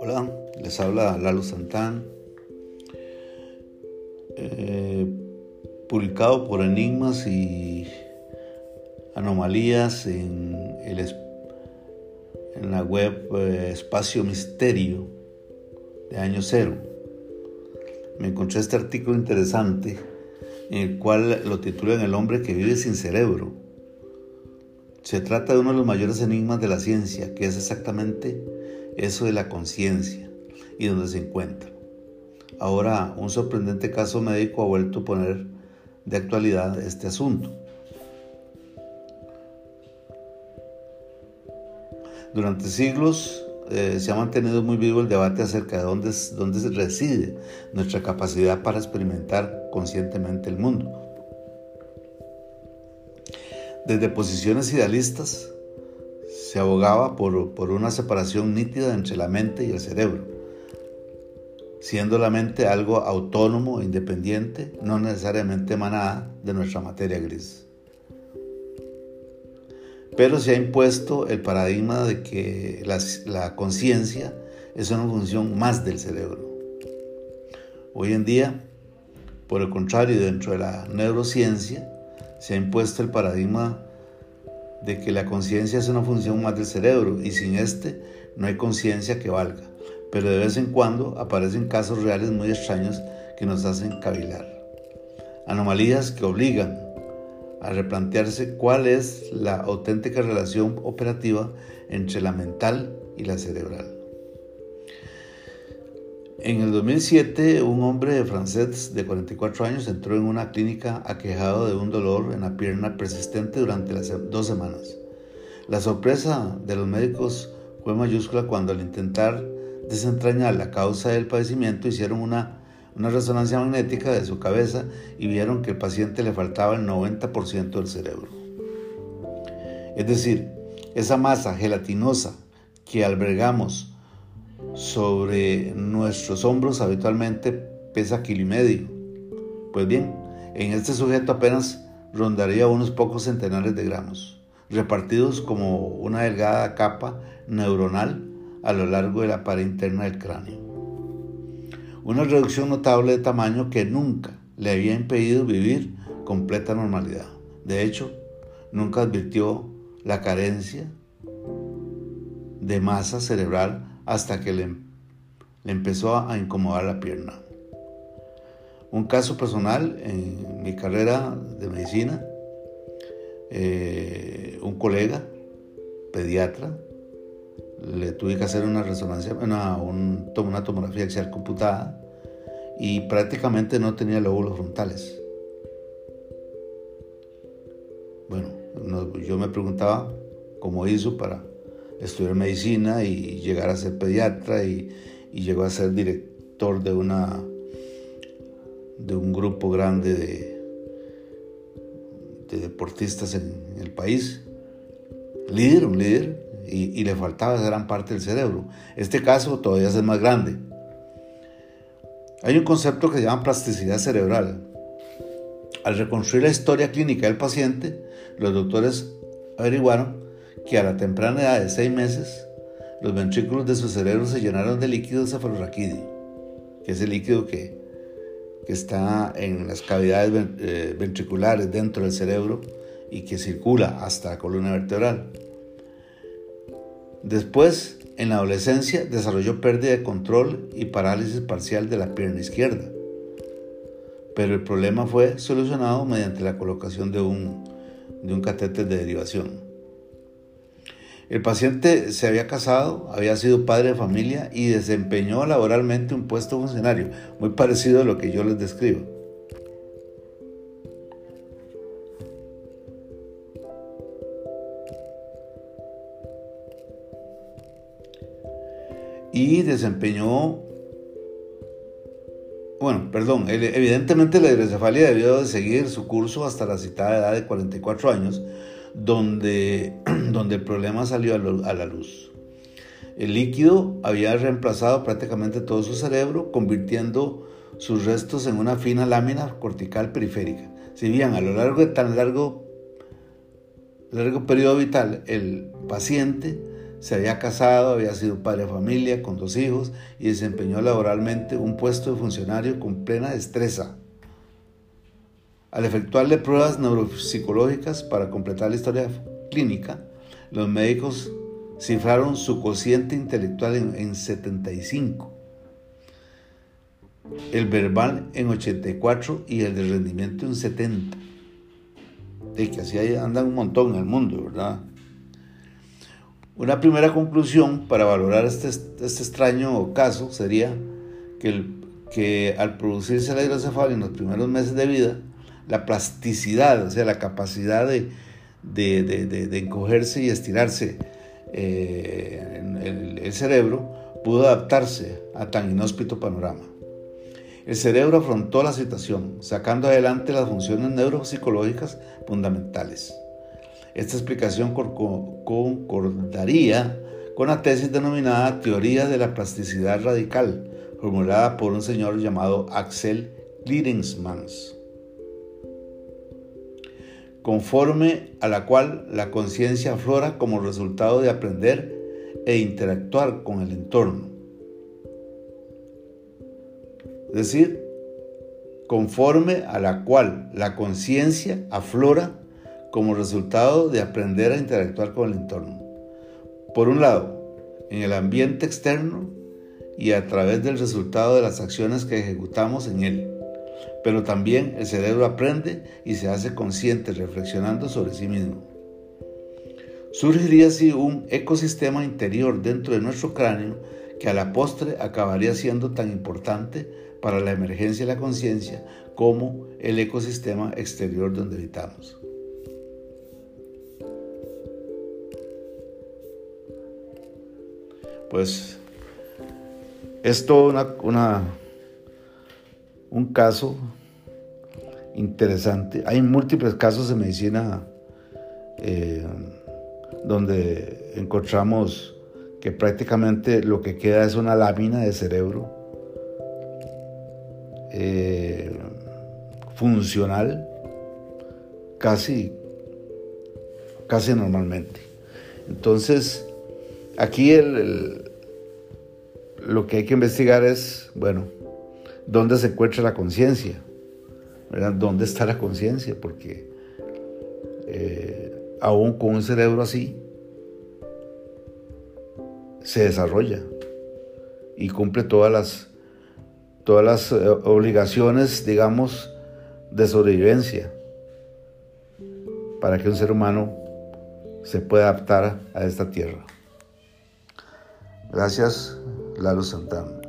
Hola, les habla Lalo Santán, eh, publicado por Enigmas y Anomalías en, el, en la web eh, Espacio Misterio de Año Cero. Me encontré este artículo interesante en el cual lo titulan El hombre que vive sin cerebro. Se trata de uno de los mayores enigmas de la ciencia, que es exactamente eso de la conciencia y donde se encuentra. Ahora, un sorprendente caso médico ha vuelto a poner de actualidad este asunto. Durante siglos eh, se ha mantenido muy vivo el debate acerca de dónde, dónde reside nuestra capacidad para experimentar conscientemente el mundo. Desde posiciones idealistas se abogaba por, por una separación nítida entre la mente y el cerebro, siendo la mente algo autónomo e independiente, no necesariamente emanada de nuestra materia gris. Pero se ha impuesto el paradigma de que la, la conciencia es una función más del cerebro. Hoy en día, por el contrario, dentro de la neurociencia, se ha impuesto el paradigma de que la conciencia es una función más del cerebro y sin este no hay conciencia que valga. Pero de vez en cuando aparecen casos reales muy extraños que nos hacen cavilar. Anomalías que obligan a replantearse cuál es la auténtica relación operativa entre la mental y la cerebral. En el 2007, un hombre francés de 44 años entró en una clínica aquejado de un dolor en la pierna persistente durante las dos semanas. La sorpresa de los médicos fue mayúscula cuando al intentar desentrañar la causa del padecimiento hicieron una, una resonancia magnética de su cabeza y vieron que al paciente le faltaba el 90% del cerebro. Es decir, esa masa gelatinosa que albergamos sobre nuestros hombros habitualmente pesa kilo y medio. Pues bien, en este sujeto apenas rondaría unos pocos centenares de gramos, repartidos como una delgada capa neuronal a lo largo de la pared interna del cráneo. Una reducción notable de tamaño que nunca le había impedido vivir completa normalidad. De hecho, nunca advirtió la carencia de masa cerebral hasta que le, empezó a incomodar la pierna. Un caso personal en mi carrera de medicina, eh, un colega, pediatra, le tuve que hacer una resonancia, una, una tomografía axial computada y prácticamente no tenía lóbulos frontales. Bueno, yo me preguntaba cómo hizo para estudiar medicina y llegar a ser pediatra y, llegó a ser director de una de un grupo grande de, de deportistas en, el país. Líder, un líder, y, y, le faltaba gran parte del cerebro. Este caso todavía es más grande. Hay un concepto que se llama plasticidad cerebral. Al reconstruir la historia clínica del paciente, los doctores averiguaron que a la temprana edad de seis meses los ventrículos de su cerebro se llenaron de líquido cefalorraquídeo, que es el líquido que, que está en las cavidades eh, ventriculares dentro del cerebro y que circula hasta la columna vertebral. Después, en la adolescencia, desarrolló pérdida de control y parálisis parcial de la pierna izquierda. Pero el problema fue solucionado mediante la colocación de un, de un catéter de derivación. El paciente se había casado, había sido padre de familia y desempeñó laboralmente un puesto funcionario, muy parecido a lo que yo les describo. Y desempeñó, bueno, perdón, evidentemente la hidrocefalia debió de seguir su curso hasta la citada edad de 44 años, donde, donde el problema salió a la luz. El líquido había reemplazado prácticamente todo su cerebro, convirtiendo sus restos en una fina lámina cortical periférica. Si bien a lo largo de tan largo largo periodo vital, el paciente se había casado, había sido padre de familia con dos hijos y desempeñó laboralmente un puesto de funcionario con plena destreza. Al efectuarle pruebas neuropsicológicas para completar la historia clínica, los médicos cifraron su cociente intelectual en, 75, el verbal en 84 y el de rendimiento en 70. De que así andan un montón en el mundo, ¿verdad? Una primera conclusión para valorar este, este extraño caso sería que, que al producirse la hidrocefalia en los primeros meses de vida, la plasticidad, o sea, la capacidad de, de, encogerse y estirarse eh, el, cerebro, pudo adaptarse a tan inhóspito panorama. El cerebro afrontó la situación, sacando adelante las funciones neuropsicológicas fundamentales. Esta explicación concordaría con la tesis denominada teoría de la plasticidad radical, formulada por un señor llamado Axel Klierensmans, conforme a la cual la conciencia aflora como resultado de aprender e interactuar con el entorno. Es decir, conforme a la cual la conciencia aflora como resultado de aprender a interactuar con el entorno. Por un lado, en el ambiente externo y a través del resultado de las acciones que ejecutamos en él. Pero también el cerebro aprende y se hace consciente reflexionando sobre sí mismo. Surgiría así un ecosistema interior dentro de nuestro cráneo que a la postre acabaría siendo tan importante para la emergencia de la conciencia como el ecosistema exterior donde habitamos. pues es una, un caso interesante. Hay múltiples casos de medicina eh, donde encontramos que prácticamente lo que queda es una lámina de cerebro eh, funcional casi, casi normalmente. Entonces, Aquí lo que hay que investigar es, bueno, ¿dónde se encuentra la conciencia? ¿Dónde está la conciencia? Porque eh, aún con un cerebro así, se desarrolla y cumple todas las, todas las eh, obligaciones, digamos, de sobrevivencia para que un ser humano se pueda adaptar a esta tierra. Gracias, Lalo Santana.